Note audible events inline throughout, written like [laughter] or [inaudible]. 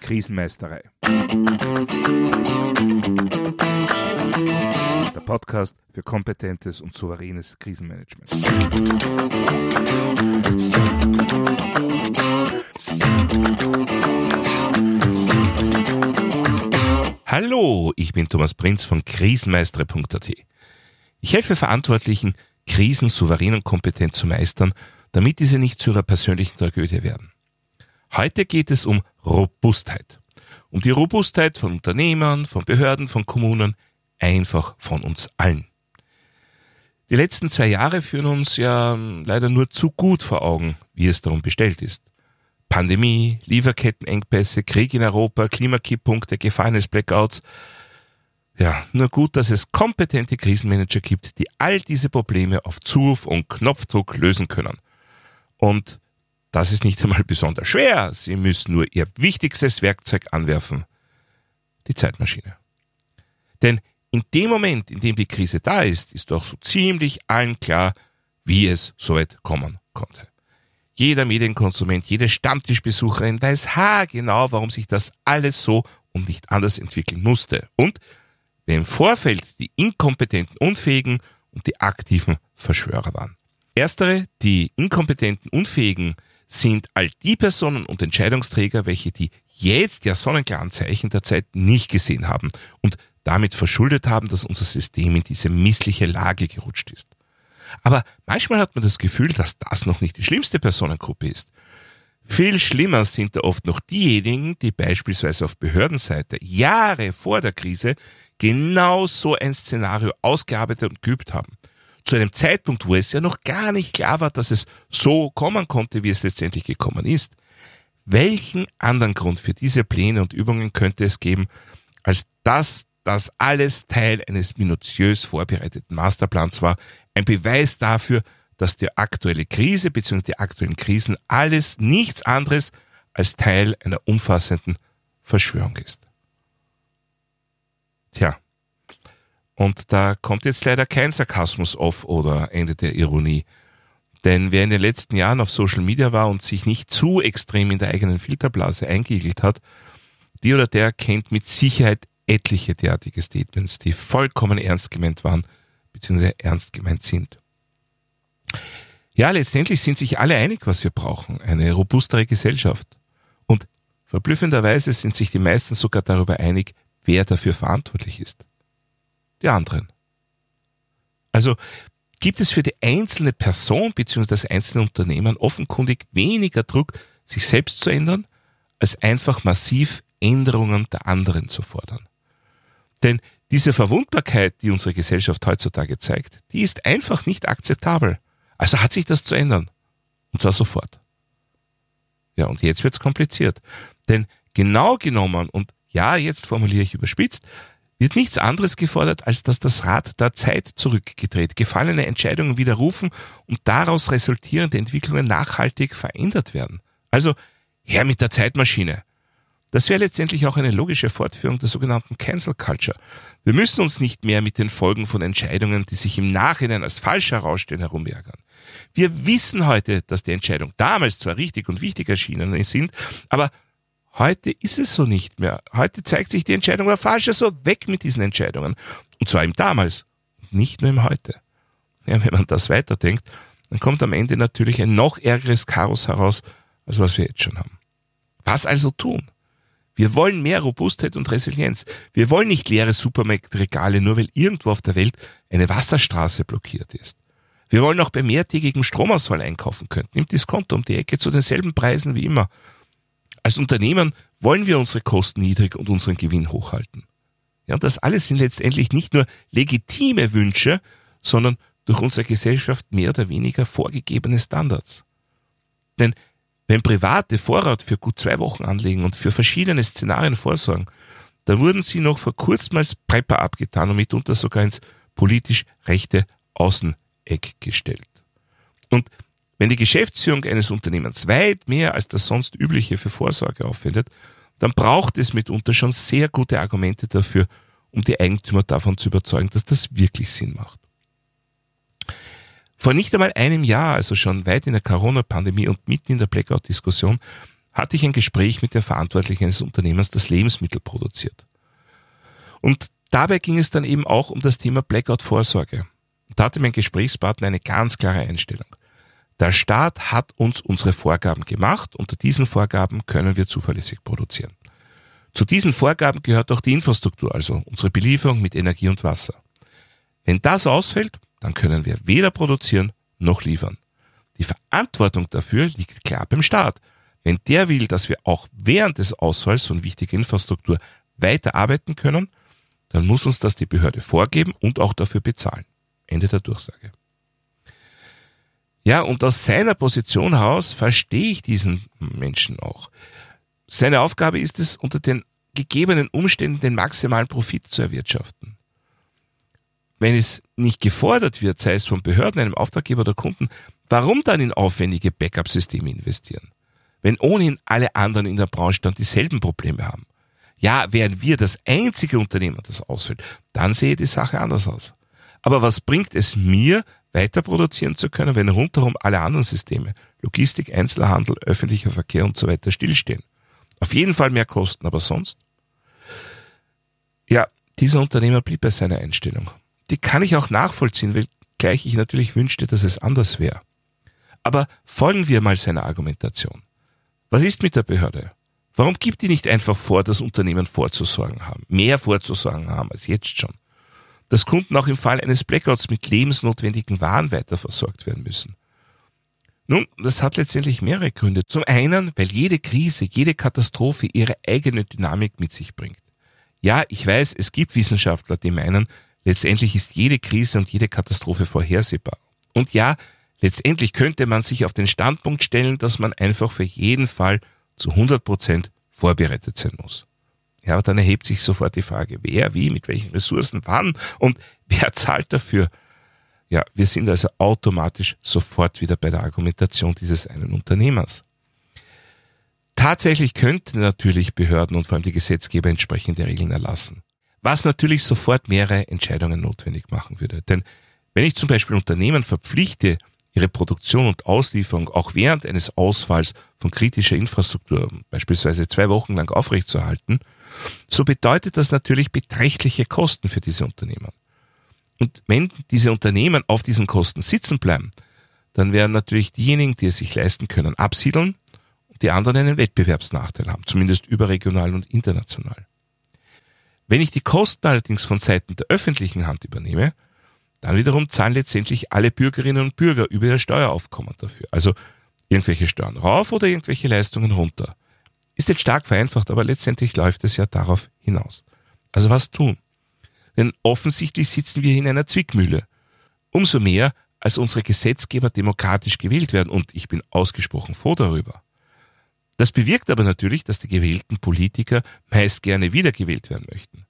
Krisenmeisterei. Der Podcast für kompetentes und souveränes Krisenmanagement. Hallo, ich bin Thomas Prinz von krisenmeistere.at. Ich helfe Verantwortlichen, Krisen souverän und kompetent zu meistern, damit diese nicht zu ihrer persönlichen Tragödie werden. Heute geht es um Robustheit. Um die Robustheit von Unternehmern, von Behörden, von Kommunen, einfach von uns allen. Die letzten zwei Jahre führen uns ja leider nur zu gut vor Augen, wie es darum bestellt ist. Pandemie, Lieferkettenengpässe, Krieg in Europa, Klimakipppunkte, Gefahr eines Blackouts. Ja, nur gut, dass es kompetente Krisenmanager gibt, die all diese Probleme auf Zuruf und Knopfdruck lösen können. Und das ist nicht einmal besonders schwer. Sie müssen nur Ihr wichtigstes Werkzeug anwerfen. Die Zeitmaschine. Denn in dem Moment, in dem die Krise da ist, ist doch so ziemlich allen klar, wie es so weit kommen konnte. Jeder Medienkonsument, jede Stammtischbesucherin weiß haargenau, warum sich das alles so und nicht anders entwickeln musste. Und wer im Vorfeld die inkompetenten Unfähigen und die aktiven Verschwörer waren. Erstere, die inkompetenten Unfähigen, sind all die Personen und Entscheidungsträger, welche die jetzt ja sonnenklaren Zeichen der Zeit nicht gesehen haben und damit verschuldet haben, dass unser System in diese missliche Lage gerutscht ist. Aber manchmal hat man das Gefühl, dass das noch nicht die schlimmste Personengruppe ist. Viel schlimmer sind da oft noch diejenigen, die beispielsweise auf Behördenseite Jahre vor der Krise genau so ein Szenario ausgearbeitet und geübt haben. Zu einem Zeitpunkt, wo es ja noch gar nicht klar war, dass es so kommen konnte, wie es letztendlich gekommen ist. Welchen anderen Grund für diese Pläne und Übungen könnte es geben, als dass das alles Teil eines minutiös vorbereiteten Masterplans war, ein Beweis dafür, dass die aktuelle Krise bzw. die aktuellen Krisen alles nichts anderes als Teil einer umfassenden Verschwörung ist. Tja, und da kommt jetzt leider kein Sarkasmus auf oder Ende der Ironie. Denn wer in den letzten Jahren auf Social Media war und sich nicht zu extrem in der eigenen Filterblase eingeigelt hat, die oder der kennt mit Sicherheit etliche derartige Statements, die vollkommen ernst gemeint waren, beziehungsweise ernst gemeint sind. Ja, letztendlich sind sich alle einig, was wir brauchen. Eine robustere Gesellschaft. Und verblüffenderweise sind sich die meisten sogar darüber einig, wer dafür verantwortlich ist. Die anderen. Also gibt es für die einzelne Person bzw. das einzelne Unternehmen offenkundig weniger Druck, sich selbst zu ändern, als einfach massiv Änderungen der anderen zu fordern. Denn diese Verwundbarkeit, die unsere Gesellschaft heutzutage zeigt, die ist einfach nicht akzeptabel. Also hat sich das zu ändern. Und zwar sofort. Ja, und jetzt wird's kompliziert. Denn genau genommen, und ja, jetzt formuliere ich überspitzt, wird nichts anderes gefordert, als dass das Rad der Zeit zurückgedreht, gefallene Entscheidungen widerrufen und daraus resultierende Entwicklungen nachhaltig verändert werden. Also her mit der Zeitmaschine. Das wäre letztendlich auch eine logische Fortführung der sogenannten Cancel Culture. Wir müssen uns nicht mehr mit den Folgen von Entscheidungen, die sich im Nachhinein als falsch herausstellen, herumärgern. Wir wissen heute, dass die Entscheidung damals zwar richtig und wichtig erschienen sind, aber heute ist es so nicht mehr. Heute zeigt sich die Entscheidung war falsch, also weg mit diesen Entscheidungen. Und zwar im damals, nicht nur im heute. Ja, wenn man das weiterdenkt, dann kommt am Ende natürlich ein noch ärgeres Chaos heraus, als was wir jetzt schon haben. Was also tun? Wir wollen mehr Robustheit und Resilienz. Wir wollen nicht leere Supermarktregale, nur weil irgendwo auf der Welt eine Wasserstraße blockiert ist. Wir wollen auch bei mehrtägigem Stromausfall einkaufen können. Nimmt Diskonto um die Ecke zu denselben Preisen wie immer. Als Unternehmen wollen wir unsere Kosten niedrig und unseren Gewinn hochhalten. Ja, und das alles sind letztendlich nicht nur legitime Wünsche, sondern durch unsere Gesellschaft mehr oder weniger vorgegebene Standards. Denn wenn Private Vorrat für gut zwei Wochen anlegen und für verschiedene Szenarien vorsorgen, da wurden sie noch vor kurzem als Prepper abgetan und mitunter sogar ins politisch rechte Außeneck gestellt. Und wenn die Geschäftsführung eines Unternehmens weit mehr als das sonst übliche für Vorsorge aufwendet, dann braucht es mitunter schon sehr gute Argumente dafür, um die Eigentümer davon zu überzeugen, dass das wirklich Sinn macht. Vor nicht einmal einem Jahr, also schon weit in der Corona-Pandemie und mitten in der Blackout-Diskussion, hatte ich ein Gespräch mit der Verantwortlichen eines Unternehmens, das Lebensmittel produziert. Und dabei ging es dann eben auch um das Thema Blackout-Vorsorge. Da hatte mein Gesprächspartner eine ganz klare Einstellung. Der Staat hat uns unsere Vorgaben gemacht. Unter diesen Vorgaben können wir zuverlässig produzieren. Zu diesen Vorgaben gehört auch die Infrastruktur, also unsere Belieferung mit Energie und Wasser. Wenn das ausfällt, dann können wir weder produzieren noch liefern. Die Verantwortung dafür liegt klar beim Staat. Wenn der will, dass wir auch während des Ausfalls von wichtiger Infrastruktur weiter arbeiten können, dann muss uns das die Behörde vorgeben und auch dafür bezahlen. Ende der Durchsage. Ja, und aus seiner Position heraus verstehe ich diesen Menschen auch. Seine Aufgabe ist es, unter den gegebenen Umständen den maximalen Profit zu erwirtschaften. Wenn es nicht gefordert wird, sei es von Behörden, einem Auftraggeber oder Kunden, warum dann in aufwendige Backup-Systeme investieren? Wenn ohnehin alle anderen in der Branche dann dieselben Probleme haben. Ja, wären wir das einzige Unternehmen, das ausfällt, dann sehe die Sache anders aus. Aber was bringt es mir, weiter produzieren zu können, wenn rundherum alle anderen Systeme, Logistik, Einzelhandel, öffentlicher Verkehr und so weiter stillstehen. Auf jeden Fall mehr Kosten, aber sonst? Ja, dieser Unternehmer blieb bei seiner Einstellung. Die kann ich auch nachvollziehen, wenngleich ich natürlich wünschte, dass es anders wäre. Aber folgen wir mal seiner Argumentation. Was ist mit der Behörde? Warum gibt die nicht einfach vor, dass Unternehmen vorzusorgen haben, mehr vorzusorgen haben als jetzt schon? Dass Kunden auch im Fall eines Blackouts mit lebensnotwendigen Waren weiter versorgt werden müssen. Nun, das hat letztendlich mehrere Gründe. Zum einen, weil jede Krise, jede Katastrophe ihre eigene Dynamik mit sich bringt. Ja, ich weiß, es gibt Wissenschaftler, die meinen, letztendlich ist jede Krise und jede Katastrophe vorhersehbar. Und ja, letztendlich könnte man sich auf den Standpunkt stellen, dass man einfach für jeden Fall zu 100 Prozent vorbereitet sein muss. Ja, dann erhebt sich sofort die Frage, wer, wie, mit welchen Ressourcen, wann und [laughs] wer zahlt dafür? Ja, wir sind also automatisch sofort wieder bei der Argumentation dieses einen Unternehmers. Tatsächlich könnten natürlich Behörden und vor allem die Gesetzgeber entsprechende Regeln erlassen, was natürlich sofort mehrere Entscheidungen notwendig machen würde. Denn wenn ich zum Beispiel Unternehmen verpflichte, ihre Produktion und Auslieferung auch während eines Ausfalls von kritischer Infrastruktur, beispielsweise zwei Wochen lang aufrechtzuerhalten, so bedeutet das natürlich beträchtliche Kosten für diese Unternehmen. Und wenn diese Unternehmen auf diesen Kosten sitzen bleiben, dann werden natürlich diejenigen, die es sich leisten können, absiedeln und die anderen einen Wettbewerbsnachteil haben, zumindest überregional und international. Wenn ich die Kosten allerdings von Seiten der öffentlichen Hand übernehme, dann wiederum zahlen letztendlich alle Bürgerinnen und Bürger über ihr Steueraufkommen dafür. Also irgendwelche Steuern rauf oder irgendwelche Leistungen runter. Ist jetzt stark vereinfacht, aber letztendlich läuft es ja darauf hinaus. Also was tun? Denn offensichtlich sitzen wir in einer Zwickmühle. Umso mehr, als unsere Gesetzgeber demokratisch gewählt werden und ich bin ausgesprochen froh darüber. Das bewirkt aber natürlich, dass die gewählten Politiker meist gerne wiedergewählt werden möchten.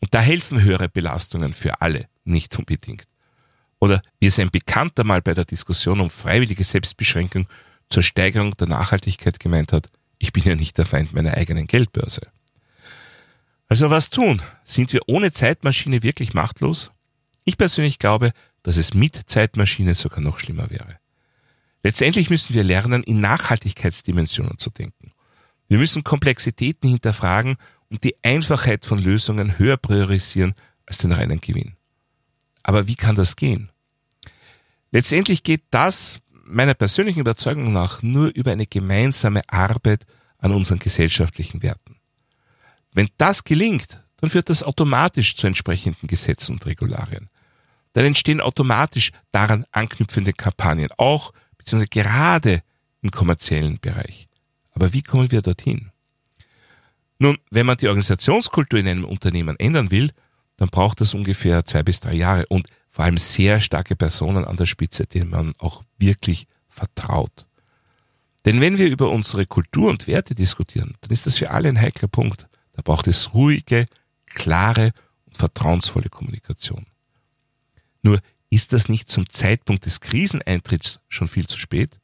Und da helfen höhere Belastungen für alle nicht unbedingt. Oder wie es ein Bekannter mal bei der Diskussion um freiwillige Selbstbeschränkung zur Steigerung der Nachhaltigkeit gemeint hat, ich bin ja nicht der Feind meiner eigenen Geldbörse. Also was tun? Sind wir ohne Zeitmaschine wirklich machtlos? Ich persönlich glaube, dass es mit Zeitmaschine sogar noch schlimmer wäre. Letztendlich müssen wir lernen, in Nachhaltigkeitsdimensionen zu denken. Wir müssen Komplexitäten hinterfragen und die Einfachheit von Lösungen höher priorisieren als den reinen Gewinn. Aber wie kann das gehen? Letztendlich geht das meiner persönlichen Überzeugung nach nur über eine gemeinsame Arbeit an unseren gesellschaftlichen Werten. Wenn das gelingt, dann führt das automatisch zu entsprechenden Gesetzen und Regularien. Dann entstehen automatisch daran anknüpfende Kampagnen, auch bzw. gerade im kommerziellen Bereich. Aber wie kommen wir dorthin? Nun, wenn man die Organisationskultur in einem Unternehmen ändern will, dann braucht das ungefähr zwei bis drei Jahre und vor allem sehr starke Personen an der Spitze, denen man auch wirklich vertraut. Denn wenn wir über unsere Kultur und Werte diskutieren, dann ist das für alle ein heikler Punkt. Da braucht es ruhige, klare und vertrauensvolle Kommunikation. Nur ist das nicht zum Zeitpunkt des Kriseneintritts schon viel zu spät?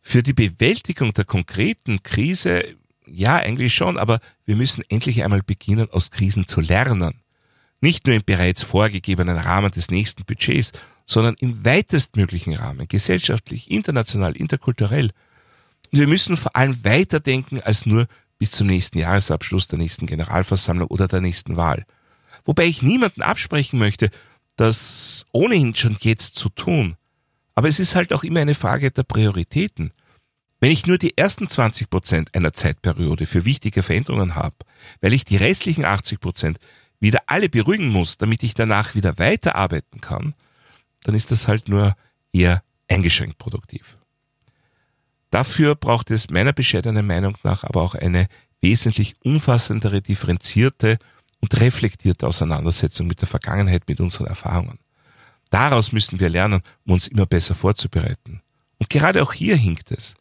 Für die Bewältigung der konkreten Krise, ja, eigentlich schon, aber wir müssen endlich einmal beginnen, aus Krisen zu lernen. Nicht nur im bereits vorgegebenen Rahmen des nächsten Budgets, sondern im weitestmöglichen Rahmen, gesellschaftlich, international, interkulturell. Und wir müssen vor allem weiterdenken als nur bis zum nächsten Jahresabschluss der nächsten Generalversammlung oder der nächsten Wahl. Wobei ich niemanden absprechen möchte, das ohnehin schon jetzt zu tun. Aber es ist halt auch immer eine Frage der Prioritäten. Wenn ich nur die ersten 20 Prozent einer Zeitperiode für wichtige Veränderungen habe, weil ich die restlichen 80 Prozent wieder alle beruhigen muss, damit ich danach wieder weiterarbeiten kann, dann ist das halt nur eher eingeschränkt produktiv. Dafür braucht es meiner bescheidenen Meinung nach aber auch eine wesentlich umfassendere, differenzierte und reflektierte Auseinandersetzung mit der Vergangenheit, mit unseren Erfahrungen. Daraus müssen wir lernen, um uns immer besser vorzubereiten. Und gerade auch hier hinkt es.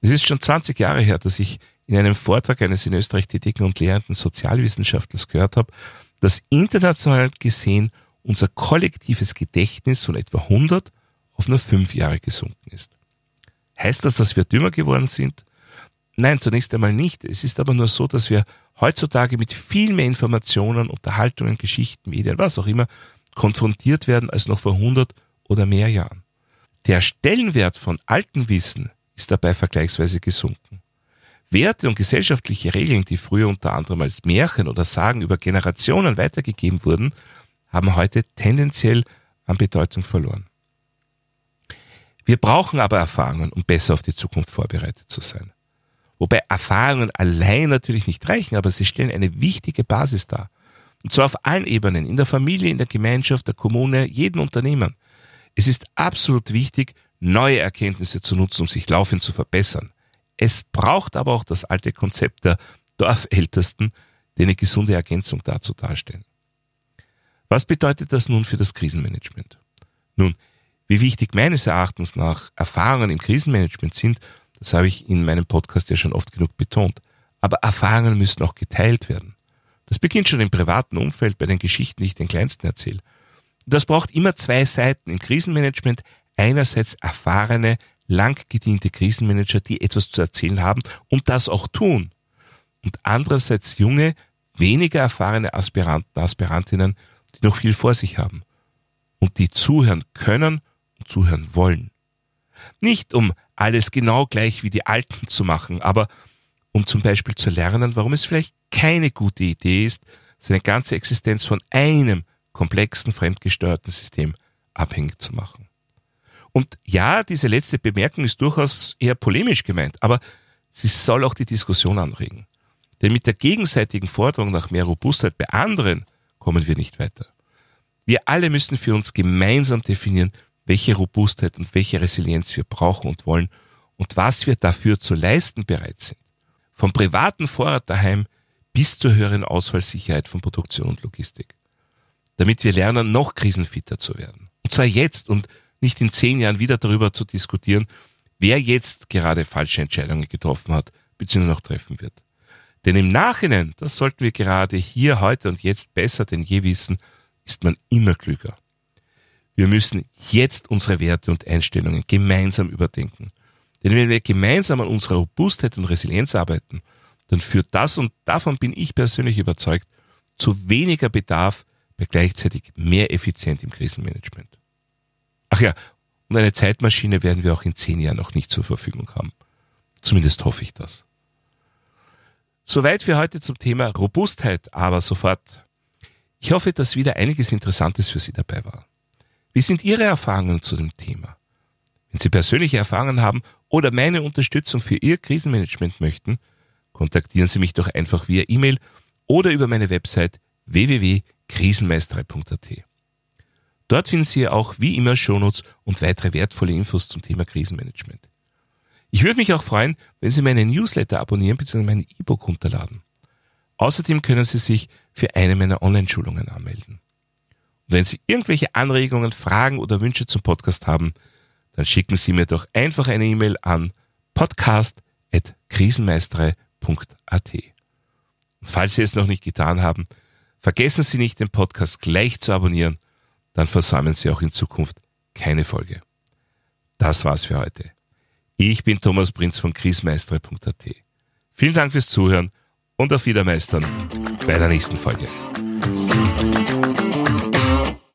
Es ist schon 20 Jahre her, dass ich in einem Vortrag eines in Österreich tätigen und lehrenden Sozialwissenschaftlers gehört habe, dass international gesehen unser kollektives Gedächtnis von etwa 100 auf nur 5 Jahre gesunken ist. Heißt das, dass wir dümmer geworden sind? Nein, zunächst einmal nicht. Es ist aber nur so, dass wir heutzutage mit viel mehr Informationen, Unterhaltungen, Geschichten, Medien, was auch immer, konfrontiert werden als noch vor 100 oder mehr Jahren. Der Stellenwert von altem Wissen ist dabei vergleichsweise gesunken. Werte und gesellschaftliche Regeln, die früher unter anderem als Märchen oder Sagen über Generationen weitergegeben wurden, haben heute tendenziell an Bedeutung verloren. Wir brauchen aber Erfahrungen, um besser auf die Zukunft vorbereitet zu sein. Wobei Erfahrungen allein natürlich nicht reichen, aber sie stellen eine wichtige Basis dar. Und zwar auf allen Ebenen, in der Familie, in der Gemeinschaft, der Kommune, jedem Unternehmen. Es ist absolut wichtig, neue Erkenntnisse zu nutzen, um sich laufend zu verbessern. Es braucht aber auch das alte Konzept der Dorfältesten, die eine gesunde Ergänzung dazu darstellen. Was bedeutet das nun für das Krisenmanagement? Nun, wie wichtig meines Erachtens nach Erfahrungen im Krisenmanagement sind, das habe ich in meinem Podcast ja schon oft genug betont. Aber Erfahrungen müssen auch geteilt werden. Das beginnt schon im privaten Umfeld bei den Geschichten, die ich den Kleinsten erzähle. Das braucht immer zwei Seiten im Krisenmanagement. Einerseits erfahrene, lang gediente Krisenmanager, die etwas zu erzählen haben und das auch tun. Und andererseits junge, weniger erfahrene Aspiranten, Aspirantinnen, die noch viel vor sich haben und die zuhören können und zuhören wollen. Nicht um alles genau gleich wie die Alten zu machen, aber um zum Beispiel zu lernen, warum es vielleicht keine gute Idee ist, seine ganze Existenz von einem komplexen, fremdgesteuerten System abhängig zu machen. Und ja, diese letzte Bemerkung ist durchaus eher polemisch gemeint, aber sie soll auch die Diskussion anregen. Denn mit der gegenseitigen Forderung nach mehr Robustheit bei anderen kommen wir nicht weiter. Wir alle müssen für uns gemeinsam definieren, welche Robustheit und welche Resilienz wir brauchen und wollen und was wir dafür zu leisten bereit sind. Vom privaten Vorrat daheim bis zur höheren Ausfallsicherheit von Produktion und Logistik. Damit wir lernen, noch krisenfitter zu werden. Und zwar jetzt und nicht in zehn Jahren wieder darüber zu diskutieren, wer jetzt gerade falsche Entscheidungen getroffen hat bzw. noch treffen wird. Denn im Nachhinein, das sollten wir gerade hier, heute und jetzt besser denn je wissen, ist man immer klüger. Wir müssen jetzt unsere Werte und Einstellungen gemeinsam überdenken. Denn wenn wir gemeinsam an unserer Robustheit und Resilienz arbeiten, dann führt das, und davon bin ich persönlich überzeugt, zu weniger Bedarf bei gleichzeitig mehr Effizienz im Krisenmanagement. Ach ja, und eine Zeitmaschine werden wir auch in zehn Jahren noch nicht zur Verfügung haben. Zumindest hoffe ich das. Soweit für heute zum Thema Robustheit, aber sofort. Ich hoffe, dass wieder einiges Interessantes für Sie dabei war. Wie sind Ihre Erfahrungen zu dem Thema? Wenn Sie persönliche Erfahrungen haben oder meine Unterstützung für Ihr Krisenmanagement möchten, kontaktieren Sie mich doch einfach via E-Mail oder über meine Website www.krisenmeisterei.at. Dort finden Sie auch wie immer Shownotes und weitere wertvolle Infos zum Thema Krisenmanagement. Ich würde mich auch freuen, wenn Sie meinen Newsletter abonnieren bzw. mein E-Book runterladen. Außerdem können Sie sich für eine meiner Online-Schulungen anmelden. Und wenn Sie irgendwelche Anregungen, Fragen oder Wünsche zum Podcast haben, dann schicken Sie mir doch einfach eine E-Mail an podcast.krisenmeistere.at. Und falls Sie es noch nicht getan haben, vergessen Sie nicht, den Podcast gleich zu abonnieren, dann versäumen Sie auch in Zukunft keine Folge. Das war's für heute. Ich bin Thomas Prinz von krisenmeistere.at. Vielen Dank fürs Zuhören und auf Wiedermeistern bei der nächsten Folge.